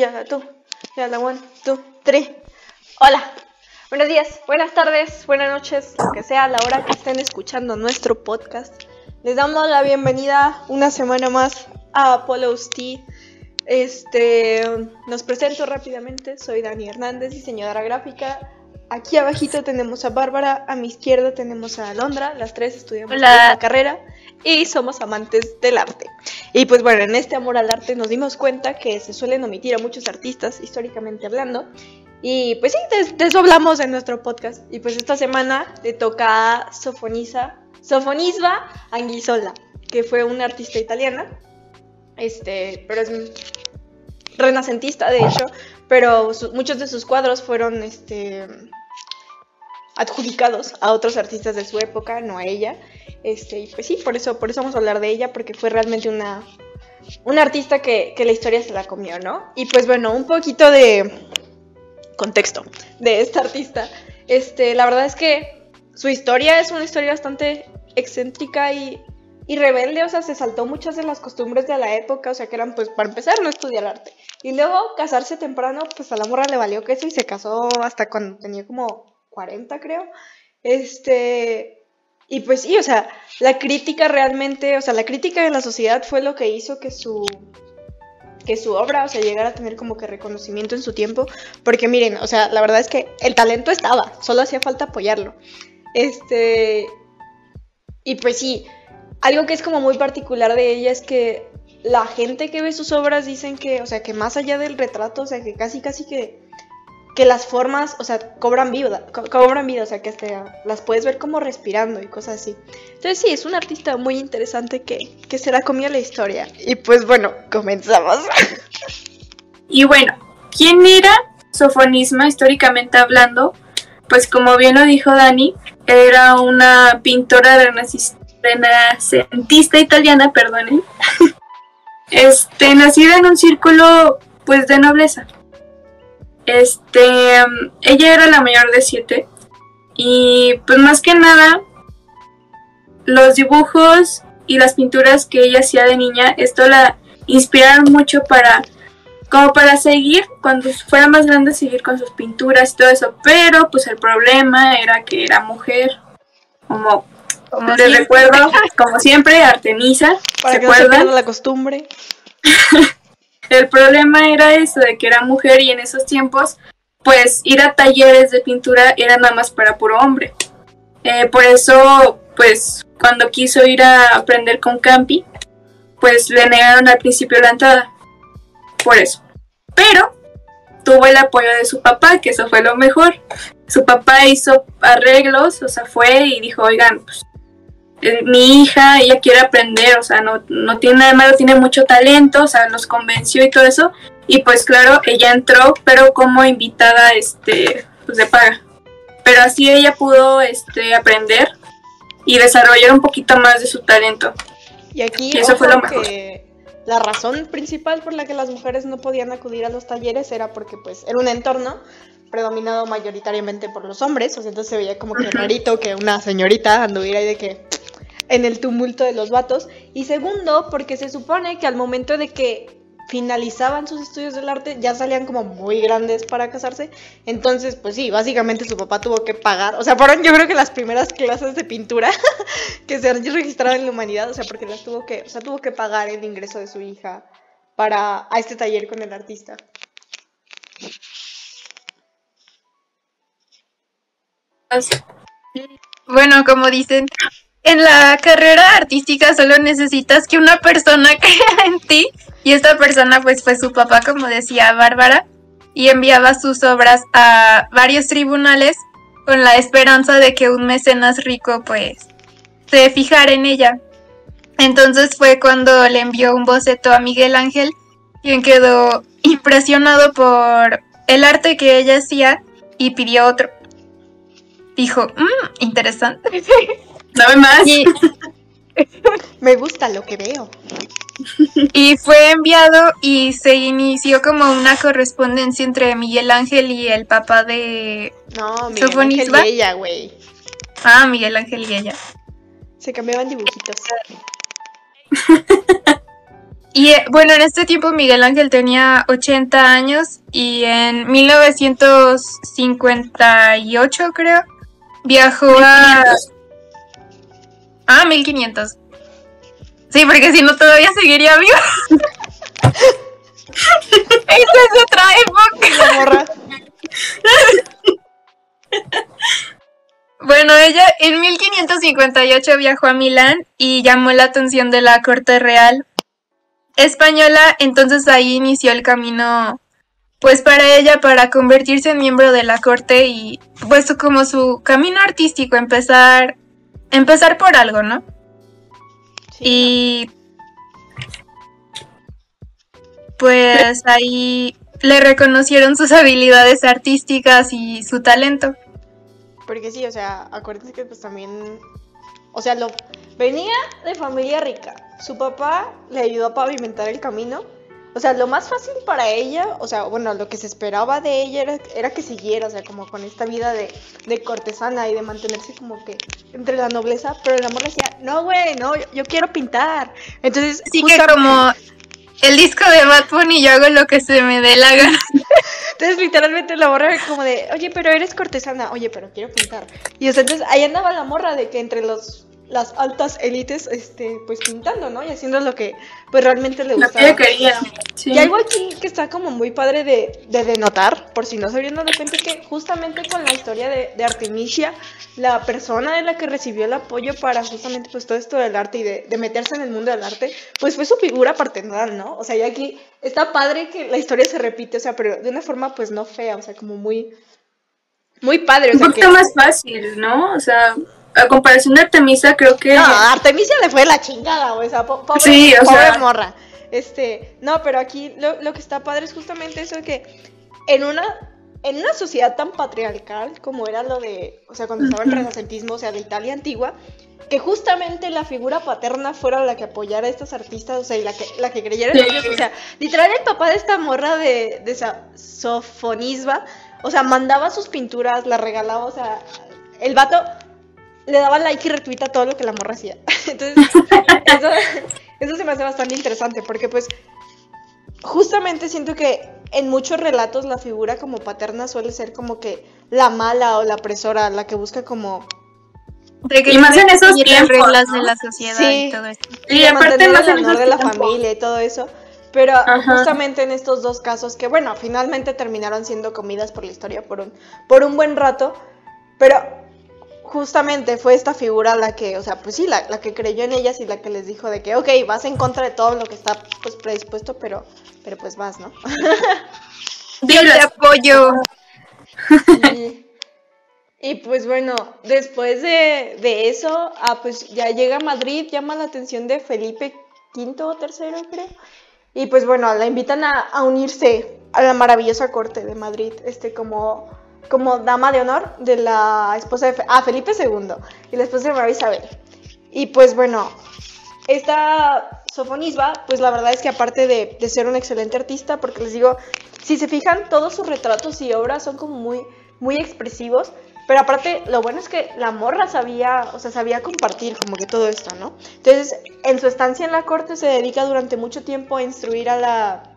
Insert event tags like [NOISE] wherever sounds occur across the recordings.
Ya, tú. Ya, la one, two, three. Hola. Buenos días, buenas tardes, buenas noches, lo que sea, la hora que estén escuchando nuestro podcast. Les damos la bienvenida una semana más a Apollo's Tea. Este, nos presento rápidamente, soy Dani Hernández, diseñadora gráfica. Aquí abajito tenemos a Bárbara, a mi izquierda tenemos a Alondra, las tres estudiamos la carrera y somos amantes del arte. Y pues bueno, en este amor al arte nos dimos cuenta que se suelen omitir a muchos artistas, históricamente hablando. Y pues sí, des- de eso hablamos en nuestro podcast. Y pues esta semana le toca a Sofonisa, Sofonisba Anguissola, que fue una artista italiana. Este, pero es renacentista, de hecho. Pero muchos de sus cuadros fueron este, adjudicados a otros artistas de su época, no a ella. Este, y pues sí, por eso, por eso vamos a hablar de ella, porque fue realmente una, una artista que, que la historia se la comió, ¿no? Y pues bueno, un poquito de contexto de esta artista. Este, la verdad es que su historia es una historia bastante excéntrica y, y rebelde, o sea, se saltó muchas de las costumbres de la época, o sea, que eran pues para empezar no estudiar arte. Y luego casarse temprano, pues a la morra le valió queso y se casó hasta cuando tenía como 40, creo. Este, y pues sí, o sea, la crítica realmente, o sea, la crítica de la sociedad fue lo que hizo que su que su obra, o sea, llegara a tener como que reconocimiento en su tiempo, porque miren, o sea, la verdad es que el talento estaba, solo hacía falta apoyarlo. Este, y pues sí, algo que es como muy particular de ella es que la gente que ve sus obras dicen que, o sea, que más allá del retrato, o sea, que casi casi que que las formas, o sea, cobran vida, co- cobran vida, o sea, que las puedes ver como respirando y cosas así. Entonces sí, es un artista muy interesante que, que se la comió la historia. Y pues bueno, comenzamos. [LAUGHS] Y bueno, ¿quién era Sofonisma históricamente hablando? Pues como bien lo dijo Dani, era una pintora renacentista italiana, perdonen. [LAUGHS] Este, nacida en un círculo pues de nobleza. Este, ella era la mayor de siete y pues más que nada los dibujos y las pinturas que ella hacía de niña, esto la inspiraron mucho para como para seguir, cuando fuera más grande, seguir con sus pinturas y todo eso. Pero pues el problema era que era mujer. Como, les siempre. recuerdo, como siempre, Artemisa, Para ¿se que no se la costumbre. [LAUGHS] El problema era eso, de que era mujer y en esos tiempos, pues ir a talleres de pintura era nada más para puro hombre. Eh, por eso, pues cuando quiso ir a aprender con Campi, pues le negaron al principio la entrada. Por eso. Pero tuvo el apoyo de su papá, que eso fue lo mejor. Su papá hizo arreglos, o sea, fue y dijo, oigan, pues mi hija, ella quiere aprender, o sea, no, no tiene nada malo, tiene mucho talento, o sea, los convenció y todo eso. Y pues claro, ella entró, pero como invitada, este, pues de paga. Pero así ella pudo, este, aprender y desarrollar un poquito más de su talento. Y aquí Y eso fue lo mejor. que la razón principal por la que las mujeres no podían acudir a los talleres era porque pues era un entorno predominado mayoritariamente por los hombres, o sea, entonces se veía como que rarito que una señorita anduviera ahí de que en el tumulto de los vatos. Y segundo, porque se supone que al momento de que finalizaban sus estudios del arte ya salían como muy grandes para casarse. Entonces, pues sí, básicamente su papá tuvo que pagar. O sea, fueron yo creo que las primeras clases de pintura [LAUGHS] que se han registrado en la humanidad. O sea, porque las tuvo que, o sea, tuvo que pagar el ingreso de su hija para a este taller con el artista. Bueno, como dicen, en la carrera artística solo necesitas que una persona [LAUGHS] crea en ti y esta persona pues fue su papá, como decía Bárbara, y enviaba sus obras a varios tribunales con la esperanza de que un mecenas rico pues se fijara en ella. Entonces fue cuando le envió un boceto a Miguel Ángel, quien quedó impresionado por el arte que ella hacía y pidió otro. Dijo, "Mm, interesante. [LAUGHS] Dame más. Y, [LAUGHS] Me gusta lo que veo. y fue enviado y se inició como una correspondencia entre Miguel Ángel y el papá de... No, Miguel ¿Sofonisba? Ángel y ella, güey. Ah, Miguel Ángel y ella. Se cambiaban dibujitos. [LAUGHS] Y eh, bueno, en este tiempo Miguel Ángel tenía 80 años y en 1958 creo viajó a... Ah, 1500. Sí, porque si no todavía seguiría vivo. [LAUGHS] Esa es otra época. Morra. [LAUGHS] Bueno, ella en 1558 viajó a Milán y llamó la atención de la corte real española, entonces ahí inició el camino pues para ella para convertirse en miembro de la corte y pues como su camino artístico, empezar empezar por algo, ¿no? Sí, Y pues ahí le reconocieron sus habilidades artísticas y su talento. Porque sí, o sea, acuérdense que pues también, o sea, lo venía de familia rica. Su papá le ayudó a pavimentar el camino. O sea, lo más fácil para ella, o sea, bueno, lo que se esperaba de ella era, era que siguiera, o sea, como con esta vida de, de cortesana y de mantenerse como que entre la nobleza, pero el amor decía, no, güey, no, yo, yo quiero pintar. Entonces, Así que como el disco de Bad Bunny, yo hago lo que se me dé la gana. [LAUGHS] Entonces, literalmente la morra era como de, oye, pero eres cortesana, oye, pero quiero pintar. Y o sea, entonces ahí andaba la morra de que entre los las altas élites, este, pues pintando, ¿no? Y haciendo lo que pues realmente le Lo gustaba. que quería. Sí. Y algo aquí que está como muy padre de, de denotar, por si no sabían de repente, que justamente con la historia de, de Artemisia, la persona de la que recibió el apoyo para justamente pues todo esto del arte y de, de meterse en el mundo del arte, pues fue su figura paternal, ¿no? O sea, y aquí está padre que la historia se repite, o sea, pero de una forma pues no fea, o sea, como muy, muy padre. O Un sea, poquito que... más fácil, ¿no? O sea, a comparación de Artemisa, creo que. No, a Artemisia le fue la chingada, o sea, po- pobre, Sí, o pobre sea- morra. Este, no, pero aquí lo, lo que está padre es justamente eso de que en una, en una sociedad tan patriarcal como era lo de, o sea, cuando estaba el renacentismo, o sea, de Italia antigua, que justamente la figura paterna fuera la que apoyara a estos artistas, o sea, y la que, la que creyera en ellos, o sea, literal el papá de esta morra de, de esa Sofonisba, o sea, mandaba sus pinturas, las regalaba, o sea, el vato le daba like y retweet a todo lo que la morra hacía. [LAUGHS] Entonces, eso, eso se me hace bastante interesante porque pues justamente siento que en muchos relatos la figura como paterna suele ser como que la mala o la opresora, la que busca como... De que Y más en esos tiempos, reglas ¿no? de la sociedad Sí. y todo esto. Y aparte más el en honor esos de la familia y todo eso. Pero Ajá. justamente en estos dos casos que, bueno, finalmente terminaron siendo comidas por la historia por un, por un buen rato, pero justamente fue esta figura la que, o sea, pues sí, la, la que creyó en ellas y la que les dijo de que, ok, vas en contra de todo lo que está pues predispuesto, pero, pero pues vas, ¿no? [LAUGHS] Yo te apoyo. Y, y, pues bueno, después de, de eso, ah, pues ya llega a Madrid, llama la atención de Felipe V o tercero, creo. Y pues bueno, la invitan a, a unirse a la maravillosa corte de Madrid, este como, como dama de honor de la esposa de ah, Felipe II y la esposa de María Isabel. Y pues bueno, esta Sofonisba, pues la verdad es que aparte de, de ser un excelente artista, porque les digo, si se fijan, todos sus retratos y obras son como muy, muy expresivos. Pero aparte, lo bueno es que la morra sabía, o sea, sabía compartir como que todo esto, ¿no? Entonces, en su estancia en la corte se dedica durante mucho tiempo a instruir a la,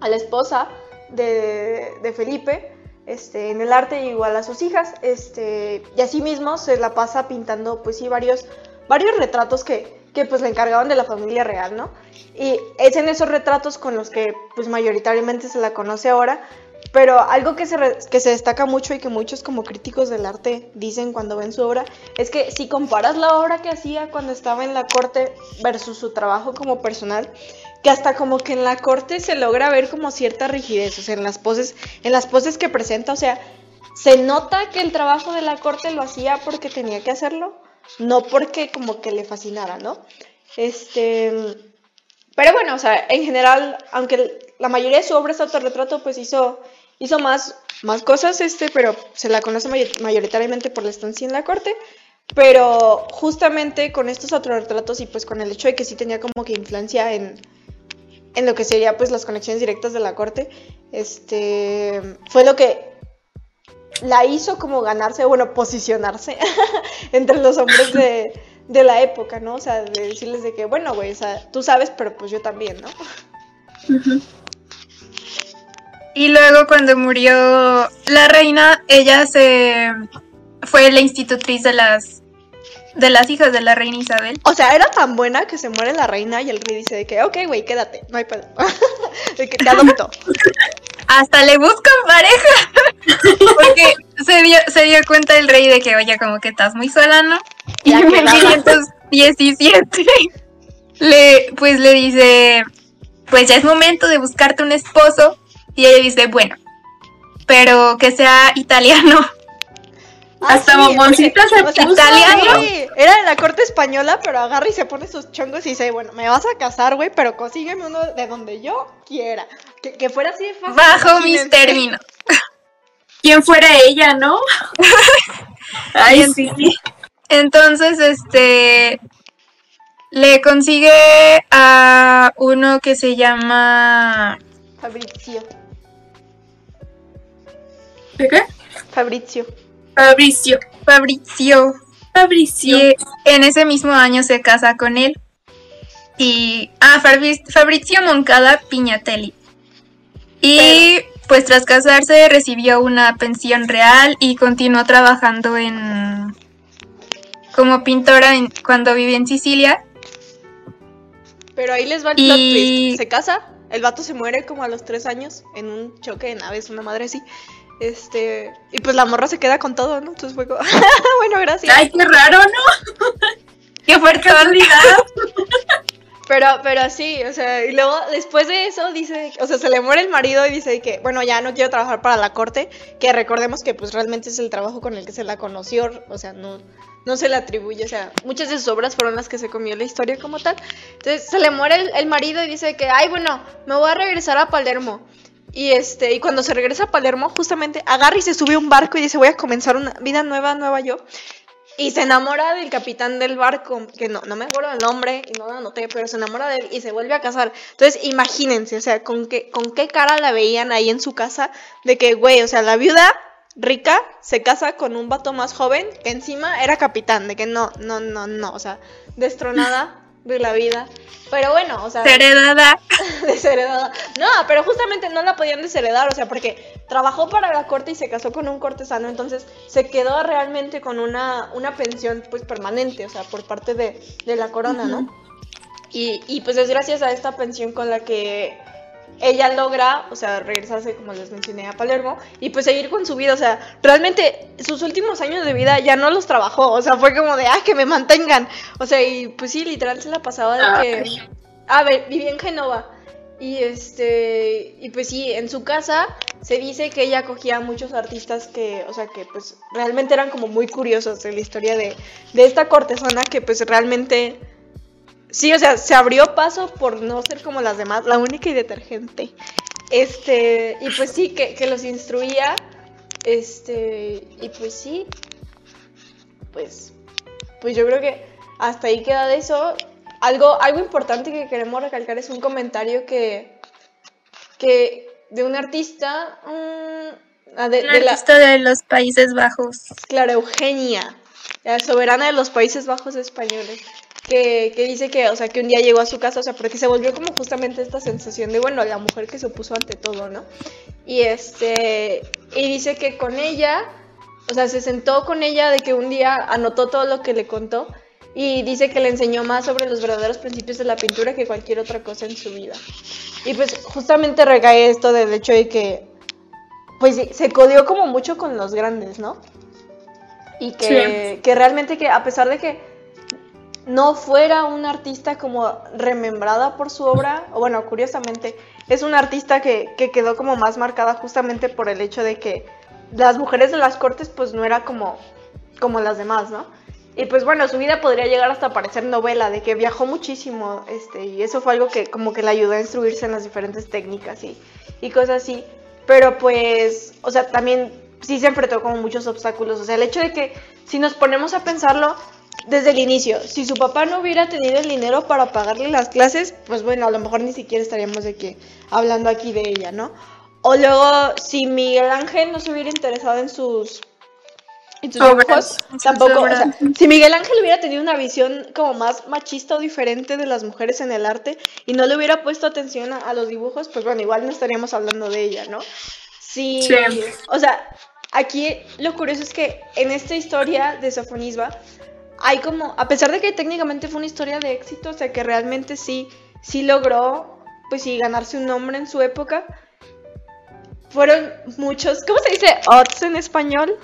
a la esposa de, de Felipe este, en el arte, igual a sus hijas. Este, y así mismo se la pasa pintando, pues sí, varios, varios retratos que, que pues le encargaban de la familia real, ¿no? Y es en esos retratos con los que pues mayoritariamente se la conoce ahora. Pero algo que se, que se destaca mucho y que muchos como críticos del arte dicen cuando ven su obra es que si comparas la obra que hacía cuando estaba en la corte versus su trabajo como personal, que hasta como que en la corte se logra ver como cierta rigidez, o sea, en las poses, en las poses que presenta, o sea, se nota que el trabajo de la corte lo hacía porque tenía que hacerlo, no porque como que le fascinara, ¿no? Este, pero bueno, o sea, en general, aunque la mayoría de su obra es autorretrato, pues hizo, hizo más, más cosas, este, pero se la conoce mayor- mayoritariamente por la estancia en la corte. Pero justamente con estos autorretratos y pues con el hecho de que sí tenía como que influencia en, en lo que sería pues las conexiones directas de la corte, este, fue lo que la hizo como ganarse, bueno, posicionarse [LAUGHS] entre los hombres de, de la época, ¿no? O sea, de decirles de que, bueno, güey, o sea, tú sabes, pero pues yo también, ¿no? Y luego cuando murió la reina, ella se fue la institutriz de las de las hijas de la reina Isabel. O sea, era tan buena que se muere la reina y el rey dice de que, ok, güey, quédate, no hay pedo. [LAUGHS] de que te adopto. Hasta le buscan pareja. [LAUGHS] Porque se dio, se dio cuenta el rey de que, oye, como que estás muy sola, ¿no? Y en quedaba. 1517 le, pues le dice, pues ya es momento de buscarte un esposo. Y ella dice, bueno, pero que sea italiano. Hasta mamoncita se o sea, puso, italiano. sí, era de la corte española, pero agarra y se pone sus chongos y dice, bueno, me vas a casar, güey, pero consígueme uno de donde yo quiera. Que, que fuera así de fácil. Bajo mis términos. [LAUGHS] ¿Quién fuera ella, no? [LAUGHS] Ay, sí. Entonces, este le consigue a uno que se llama Fabrizio. ¿De qué? Fabrizio. Fabricio. Fabrizio. Fabricio. Y en ese mismo año se casa con él. Y. Ah, Fabri- Fabrizio Moncada Piñatelli. Y pues tras casarse recibió una pensión real y continuó trabajando en. como pintora en- cuando vivía en Sicilia. Pero ahí les va el Y- plot twist. Se casa, el vato se muere como a los tres años en un choque de naves, una madre así. Este, y pues la morra se queda con todo, ¿no? Entonces fue como, [LAUGHS] bueno, gracias. Ay, qué raro, ¿no? [LAUGHS] ¡Qué fuerte! [LAUGHS] Pero, pero sí, o sea, y luego después de eso dice, o sea, se le muere el marido y dice que, bueno, ya no quiero trabajar para la corte, que recordemos que pues realmente es el trabajo con el que se la conoció, o sea, no, no se le atribuye, o sea, muchas de sus obras fueron las que se comió la historia como tal. Entonces se le muere el, el marido y dice que, ay, bueno, me voy a regresar a Palermo. Y este, y cuando se regresa a Palermo, justamente agarra y se sube a un barco y dice, voy a comenzar una vida nueva, nueva yo. Y se enamora del capitán del barco, que no, no me acuerdo el nombre y no lo anoté, pero se enamora de él y se vuelve a casar. Entonces, imagínense, o sea, con qué, con qué cara la veían ahí en su casa, de que, güey, o sea, la viuda rica se casa con un vato más joven que encima era capitán, de que no, no, no, no, o sea, destronada [LAUGHS] de la vida. Pero bueno, o sea, Heredada. [LAUGHS] desheredada. No, pero justamente no la podían desheredar, o sea, porque trabajó para la corte y se casó con un cortesano, entonces se quedó realmente con una, una pensión pues permanente, o sea, por parte de, de la corona, ¿no? Y, y pues es gracias a esta pensión con la que ella logra, o sea, regresarse, como les mencioné, a Palermo y pues seguir con su vida, o sea, realmente sus últimos años de vida ya no los trabajó, o sea, fue como de, ah, que me mantengan, o sea, y pues sí, literal se la pasaba de que... A ver, vivía en Génova. Y este, y pues sí, en su casa se dice que ella acogía a muchos artistas que, o sea, que pues realmente eran como muy curiosos de la historia de, de esta cortesana que pues realmente, sí, o sea, se abrió paso por no ser como las demás, la única y detergente. Este, y pues sí, que, que los instruía, este, y pues sí, pues, pues yo creo que hasta ahí queda de eso. Algo, algo importante que queremos recalcar es un comentario que, que de un artista, mm, de, Un de la, artista de los Países Bajos. claro, Eugenia, la soberana de los Países Bajos españoles, que, que dice que, o sea, que un día llegó a su casa, o sea, porque se volvió como justamente esta sensación de, bueno, la mujer que se opuso ante todo, ¿no? Y este, y dice que con ella, o sea, se sentó con ella de que un día anotó todo lo que le contó y dice que le enseñó más sobre los verdaderos principios de la pintura que cualquier otra cosa en su vida. Y pues justamente recae esto del hecho de que, pues se codió como mucho con los grandes, ¿no? Y que, que realmente que a pesar de que no fuera una artista como remembrada por su obra, o bueno, curiosamente, es una artista que, que quedó como más marcada justamente por el hecho de que las mujeres de las cortes pues no era como, como las demás, ¿no? Y pues bueno, su vida podría llegar hasta parecer novela, de que viajó muchísimo, este, y eso fue algo que como que le ayudó a instruirse en las diferentes técnicas y, y cosas así. Pero pues, o sea, también sí se enfrentó con muchos obstáculos. O sea, el hecho de que si nos ponemos a pensarlo desde el inicio, si su papá no hubiera tenido el dinero para pagarle las clases, pues bueno, a lo mejor ni siquiera estaríamos de que hablando aquí de ella, ¿no? O luego, si Miguel Ángel no se hubiera interesado en sus en sus dibujos, tampoco, o sea, si Miguel Ángel hubiera tenido una visión como más machista o diferente de las mujeres en el arte y no le hubiera puesto atención a, a los dibujos, pues bueno, igual no estaríamos hablando de ella, ¿no? Sí, Sí. o sea, aquí lo curioso es que en esta historia de Sofonisba hay como, a pesar de que técnicamente fue una historia de éxito, o sea, que realmente sí, sí logró, pues sí, ganarse un nombre en su época, fueron muchos, ¿cómo se dice? Odds en español.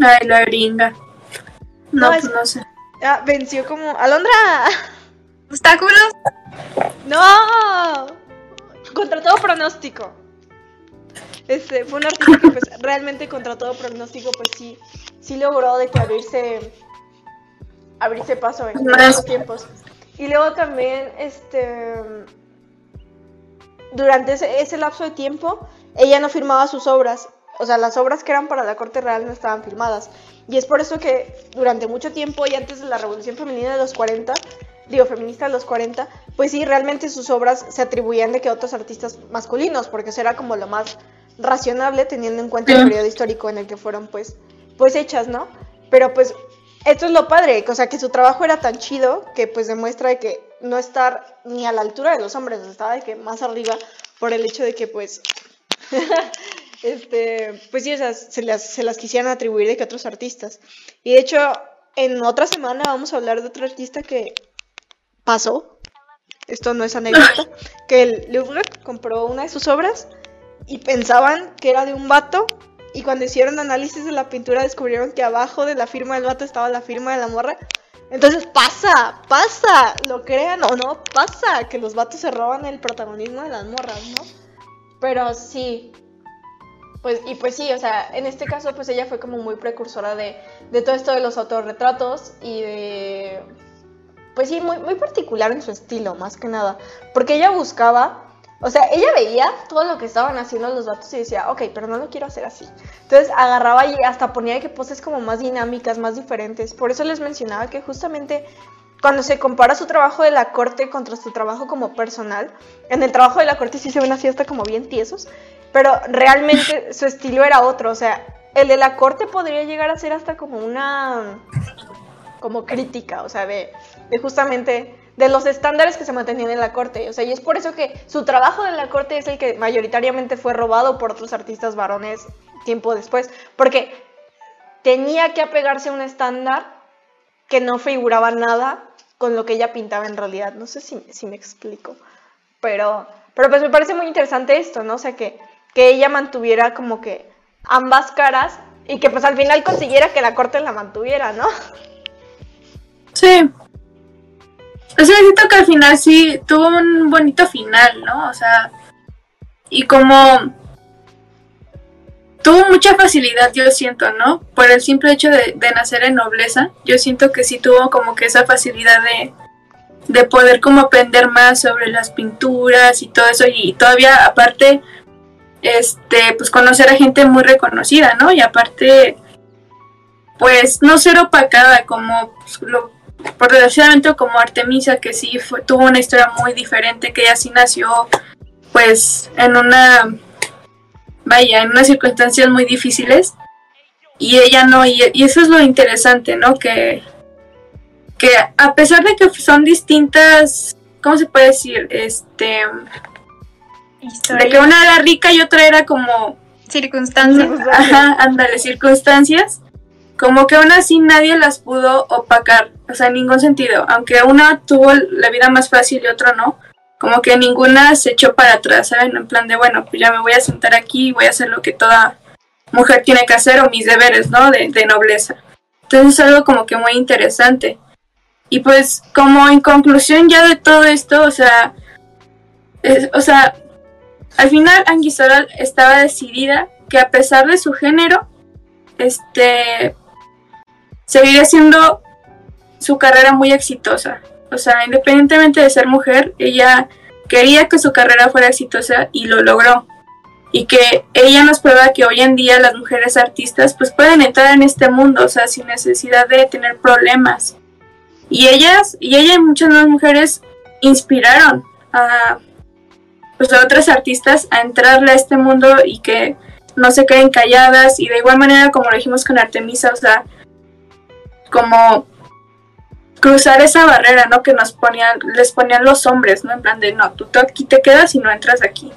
Ay, la gringa. No, No, pues es- no sé. Ah, venció como. ¡Alondra! ¿Obstáculos? ¡No! Contra todo pronóstico. Este, fue un artista que pues realmente contra todo pronóstico pues sí, sí logró de que abrirse, abrirse paso en esos tiempos. Y luego también, este, durante ese, ese lapso de tiempo, ella no firmaba sus obras. O sea, las obras que eran para la corte real no estaban firmadas. Y es por eso que durante mucho tiempo y antes de la revolución femenina de los 40, digo, feminista de los 40, pues sí, realmente sus obras se atribuían de que otros artistas masculinos, porque eso era como lo más racionable teniendo en cuenta el periodo histórico en el que fueron pues, pues hechas, ¿no? Pero pues esto es lo padre, o sea, que su trabajo era tan chido que pues demuestra de que no estar ni a la altura de los hombres, estaba de que más arriba por el hecho de que pues [LAUGHS] este, pues sí, sea, se las, se las quisieran atribuir de que otros artistas. Y de hecho, en otra semana vamos a hablar de otro artista que pasó, esto no es anécdota, [LAUGHS] que el Louvre compró una de sus obras y pensaban que era de un vato y cuando hicieron análisis de la pintura descubrieron que abajo de la firma del vato estaba la firma de la morra. Entonces pasa, pasa, lo crean o no, pasa que los vatos se roban el protagonismo de las morras, ¿no? Pero sí, pues, y pues sí, o sea, en este caso, pues ella fue como muy precursora de, de todo esto de los autorretratos y de. Pues sí, muy, muy particular en su estilo, más que nada. Porque ella buscaba. O sea, ella veía todo lo que estaban haciendo los vatos y decía, ok, pero no lo quiero hacer así. Entonces agarraba y hasta ponía que poses como más dinámicas, más diferentes. Por eso les mencionaba que justamente cuando se compara su trabajo de la corte contra su trabajo como personal, en el trabajo de la corte sí se ven así hasta como bien tiesos, pero realmente [LAUGHS] su estilo era otro, o sea, el de la corte podría llegar a ser hasta como una como crítica, o sea, de, de justamente de los estándares que se mantenían en la corte, o sea, y es por eso que su trabajo en la corte es el que mayoritariamente fue robado por otros artistas varones tiempo después, porque tenía que apegarse a un estándar que no figuraba nada con lo que ella pintaba en realidad. No sé si, si me explico. Pero, pero pues me parece muy interesante esto, ¿no? O sea, que, que ella mantuviera como que ambas caras y que pues al final consiguiera que la corte la mantuviera, ¿no? Sí. O sea, siento que al final sí tuvo un bonito final, ¿no? O sea, y como tuvo mucha facilidad, yo siento, ¿no? Por el simple hecho de, nacer en nobleza, yo siento que sí tuvo como que esa facilidad de, de poder como aprender más sobre las pinturas y todo eso, y todavía aparte, este, pues conocer a gente muy reconocida, ¿no? Y aparte, pues no ser opacada como pues, lo por desgraciadamente como Artemisa que sí fue, tuvo una historia muy diferente que ella sí nació pues en una vaya en unas circunstancias muy difíciles y ella no y, y eso es lo interesante no que que a pesar de que son distintas cómo se puede decir este de que una era rica y otra era como Circunstancias. Ajá, ándale, circunstancias. Como que aún así nadie las pudo opacar, o sea, en ningún sentido. Aunque una tuvo la vida más fácil y otra no, como que ninguna se echó para atrás, ¿saben? En plan de, bueno, pues ya me voy a sentar aquí y voy a hacer lo que toda mujer tiene que hacer o mis deberes, ¿no? De, de nobleza. Entonces es algo como que muy interesante. Y pues como en conclusión ya de todo esto, o sea, o sea, al final Anguissoral estaba decidida que a pesar de su género, este, seguiría siendo su carrera muy exitosa. O sea, independientemente de ser mujer, ella quería que su carrera fuera exitosa y lo logró. Y que ella nos prueba que hoy en día las mujeres artistas pues pueden entrar en este mundo, o sea, sin necesidad de tener problemas. Y ellas, y ella y muchas más mujeres inspiraron a, pues, a otras artistas a entrarle a este mundo y que no se queden calladas y de igual manera como lo dijimos con Artemisa, o sea, como cruzar esa barrera, ¿no? Que nos ponían, les ponían los hombres, ¿no? En plan de, no, tú aquí te quedas y no entras aquí.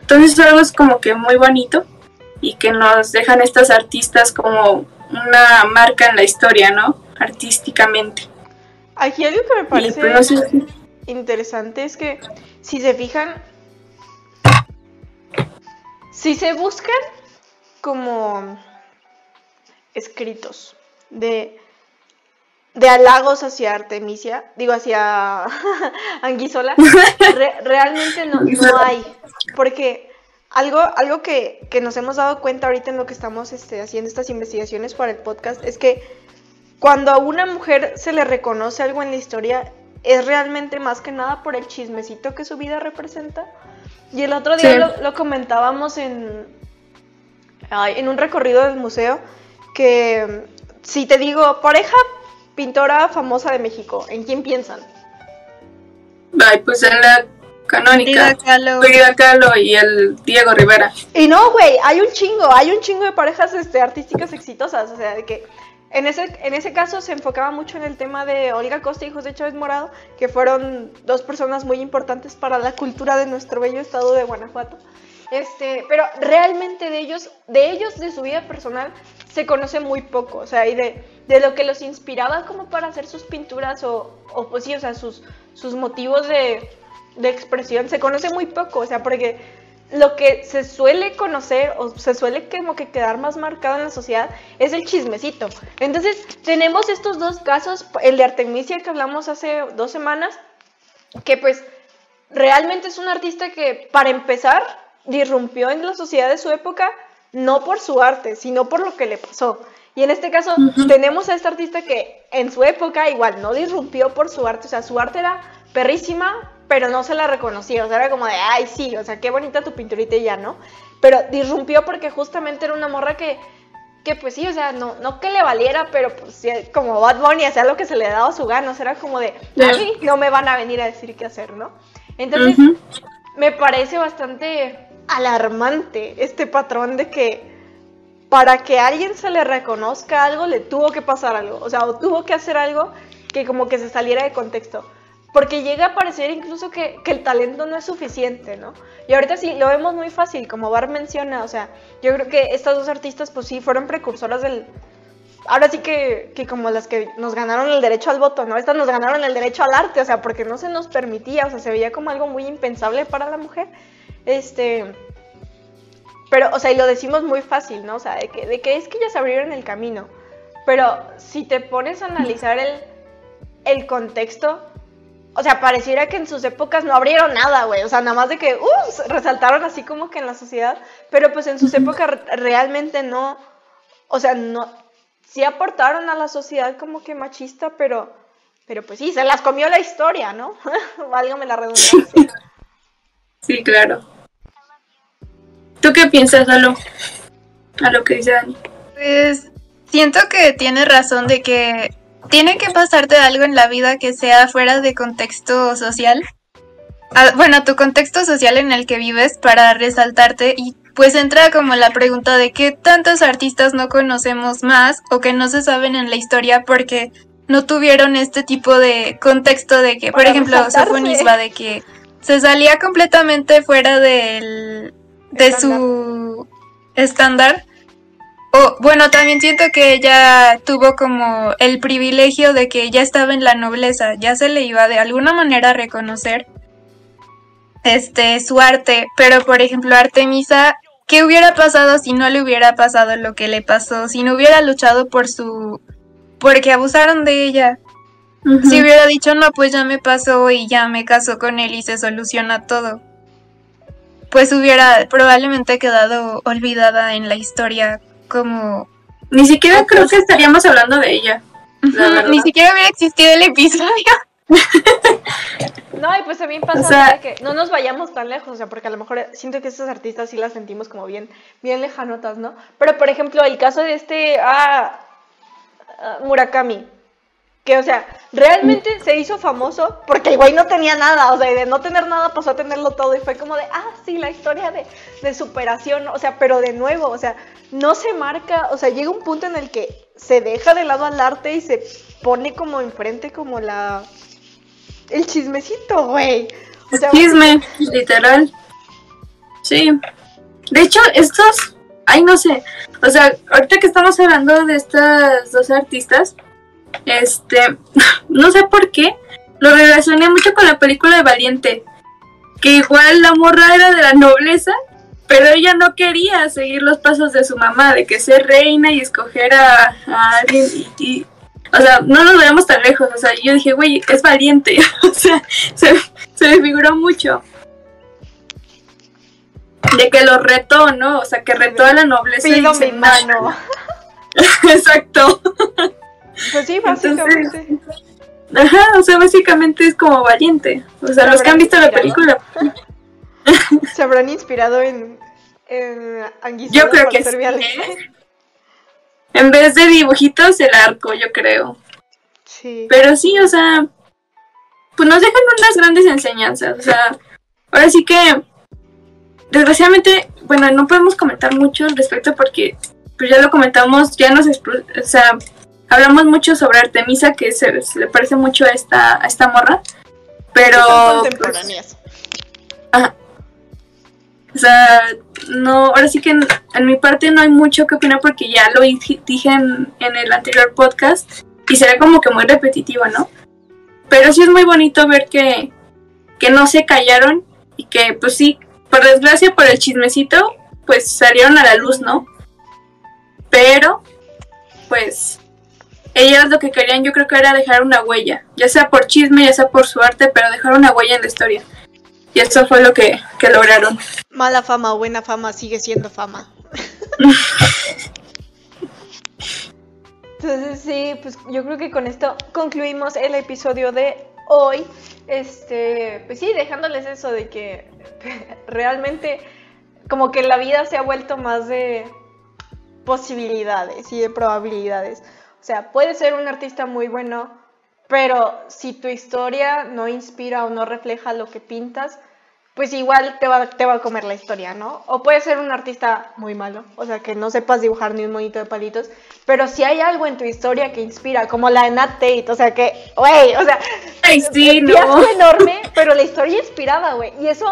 Entonces algo es como que muy bonito y que nos dejan estas artistas como una marca en la historia, ¿no? Artísticamente. Aquí algo que me parece pues, interesante es que si se fijan, si se buscan como escritos de, de halagos hacia Artemisia, digo hacia [LAUGHS] Anguisola, realmente no, no, hay. Porque algo, algo que, que, nos hemos dado cuenta ahorita en lo que estamos este, haciendo estas investigaciones para el podcast es que cuando a una mujer se le reconoce algo en la historia, es realmente más que nada por el chismecito que su vida representa. Y el otro día lo, comentábamos en, en un recorrido del museo, que si te digo, pareja pintora famosa de México, ¿en quién piensan? Ay, pues en la canónica. Frida Kahlo. y el Diego Rivera. Y no, güey, hay un chingo, hay un chingo de parejas este, artísticas exitosas, o sea, de que en ese, en ese caso se enfocaba mucho en el tema de Olga Costa y José Chávez Morado, que fueron dos personas muy importantes para la cultura de nuestro bello estado de Guanajuato. Este, pero realmente de ellos, de ellos, de su vida personal, se conoce muy poco, o sea, y de, de lo que los inspiraba como para hacer sus pinturas o, o pues sí, o sea, sus, sus motivos de, de expresión, se conoce muy poco, o sea, porque lo que se suele conocer o se suele como que quedar más marcado en la sociedad es el chismecito. Entonces, tenemos estos dos casos, el de Artemisia que hablamos hace dos semanas, que pues realmente es un artista que para empezar disrumpió en la sociedad de su época no por su arte, sino por lo que le pasó. Y en este caso tenemos a este artista que en su época igual no disrumpió por su arte, o sea, su arte era perrísima, pero no se la reconocía, o sea, era como de, ay, sí, o sea, qué bonita tu pinturita y ya, ¿no? Pero disrumpió porque justamente era una morra que, que pues sí, o sea, no, no que le valiera, pero pues como Bad Bunny hacía lo que se le daba su gana, o sea, era como de, no me van a venir a decir qué hacer, ¿no? Entonces, me parece bastante alarmante este patrón de que para que a alguien se le reconozca algo, le tuvo que pasar algo, o sea, o tuvo que hacer algo que como que se saliera de contexto. Porque llega a parecer incluso que, el talento no es suficiente, ¿no? Y ahorita sí, lo vemos muy fácil, como Bar menciona, o sea, yo creo que estas dos artistas, pues sí, fueron precursoras del... Ahora sí que, que como las que nos ganaron el derecho al voto, ¿no? Estas nos ganaron el derecho al arte, o sea, porque no se nos permitía, o sea, se veía como algo muy impensable para la mujer. Este... Pero, o sea, y lo decimos muy fácil, ¿no? O sea, de que, de que es que ellas abrieron el camino. Pero si te pones a analizar el, el contexto, o sea, pareciera que en sus épocas no abrieron nada, güey. O sea, nada más de que, uh, resaltaron así como que en la sociedad. Pero pues en sus épocas realmente no. O sea, no. Sí aportaron a la sociedad como que machista, pero. Pero pues sí, se las comió la historia, ¿no? [LAUGHS] Válgame la redundancia. [LAUGHS] Sí, claro. ¿Tú qué piensas, Lalo? A lo que dice Dani. Pues siento que tiene razón de que tiene que pasarte algo en la vida que sea fuera de contexto social. Ah, bueno, tu contexto social en el que vives para resaltarte y pues entra como la pregunta de qué tantos artistas no conocemos más o que no se saben en la historia porque no tuvieron este tipo de contexto de que, por ejemplo, Sofonisba, de que se salía completamente fuera del, de su estándar Oh, bueno, también siento que ella tuvo como el privilegio de que ya estaba en la nobleza, ya se le iba de alguna manera a reconocer este su arte, pero por ejemplo Artemisa, ¿qué hubiera pasado si no le hubiera pasado lo que le pasó? Si no hubiera luchado por su porque abusaron de ella. Si hubiera dicho, "No, pues ya me pasó y ya me casó con él y se soluciona todo." Pues hubiera probablemente quedado olvidada en la historia como... Ni siquiera creo que estaríamos hablando de ella. Ni siquiera hubiera existido el episodio. [LAUGHS] No, y pues también pasa que no nos vayamos tan lejos, o sea, porque a lo mejor siento que estas artistas sí las sentimos como bien, bien lejanotas, ¿no? Pero por ejemplo, el caso de este ah, ah, Murakami. Que, o sea, realmente se hizo famoso porque el güey no tenía nada, o sea, y de no tener nada pasó a tenerlo todo y fue como de, ah, sí, la historia de, de superación, o sea, pero de nuevo, o sea, no se marca, o sea, llega un punto en el que se deja de lado al arte y se pone como enfrente como la... el chismecito, güey. O sea, Chisme, literal. Sí. De hecho, estos, ay, no sé, o sea, ahorita que estamos hablando de estas dos artistas, este, [LAUGHS] no sé por qué, lo relacioné mucho con la película de Valiente, que igual la morra era de la nobleza, pero ella no quería seguir los pasos de su mamá, de que ser reina y escoger a, a alguien y, y- o sea, no nos veamos tan lejos, o sea, yo dije, güey, es valiente, [LAUGHS] o sea, se, se me figuró mucho. De que lo retó, ¿no? O sea, que retó a la nobleza. y pido dice, mi mano. [LAUGHS] Exacto. Pues sí, básicamente. Ajá, o sea, básicamente es como valiente. O sea, los que han visto la película. Se habrán inspirado en, en Yo creo que sí. ¿eh? En vez de dibujitos, el arco, yo creo. Sí. Pero sí, o sea, pues nos dejan unas grandes enseñanzas. O sea, ahora sí que, desgraciadamente, bueno, no podemos comentar mucho al respecto porque, pues ya lo comentamos, ya nos, o sea, hablamos mucho sobre Artemisa, que se, se le parece mucho a esta, a esta morra. Pero, Son pues, contemporáneas. o sea, no, ahora sí que en, en mi parte no hay mucho que opinar porque ya lo dije dije en, en el anterior podcast y será como que muy repetitivo, ¿no? Pero sí es muy bonito ver que, que no se callaron y que, pues sí, por desgracia, por el chismecito, pues salieron a la luz, ¿no? Pero, pues, ellas lo que querían yo creo que era dejar una huella, ya sea por chisme, ya sea por su arte, pero dejar una huella en la historia. Y eso fue lo que, que lograron. Mala fama o buena fama sigue siendo fama. Entonces sí, pues yo creo que con esto concluimos el episodio de hoy. Este, pues sí, dejándoles eso de que [LAUGHS] realmente como que la vida se ha vuelto más de posibilidades y de probabilidades. O sea, puedes ser un artista muy bueno, pero si tu historia no inspira o no refleja lo que pintas, pues igual te va, te va a comer la historia, ¿no? O puedes ser un artista muy malo, o sea, que no sepas dibujar ni un monito de palitos, pero si hay algo en tu historia que inspira, como la de Nat Tate, o sea, que, güey, o sea, Ay, sí, el no. enorme, pero la historia inspiraba, güey, y eso,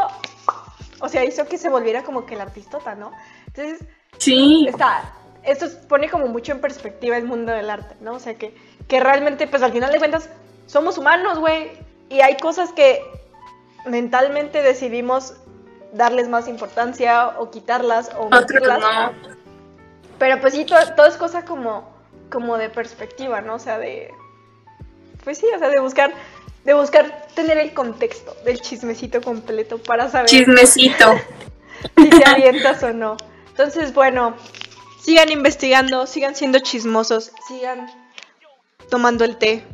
o sea, hizo que se volviera como que el artistota, ¿no? Entonces, Sí, está, esto pone como mucho en perspectiva el mundo del arte, ¿no? O sea, que, que realmente, pues al final de cuentas, somos humanos, güey, y hay cosas que mentalmente decidimos darles más importancia o quitarlas o omitirlas. no. Pero pues sí, todo, todo es cosa como, como de perspectiva, ¿no? O sea, de... Pues sí, o sea, de buscar, de buscar tener el contexto del chismecito completo para saber Chismecito. [LAUGHS] si te avientas o no. Entonces, bueno, sigan investigando, sigan siendo chismosos, sigan tomando el té,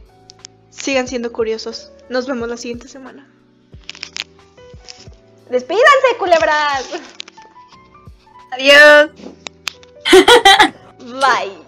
sigan siendo curiosos. Nos vemos la siguiente semana. Despídanse, culebras. Adiós. Bye.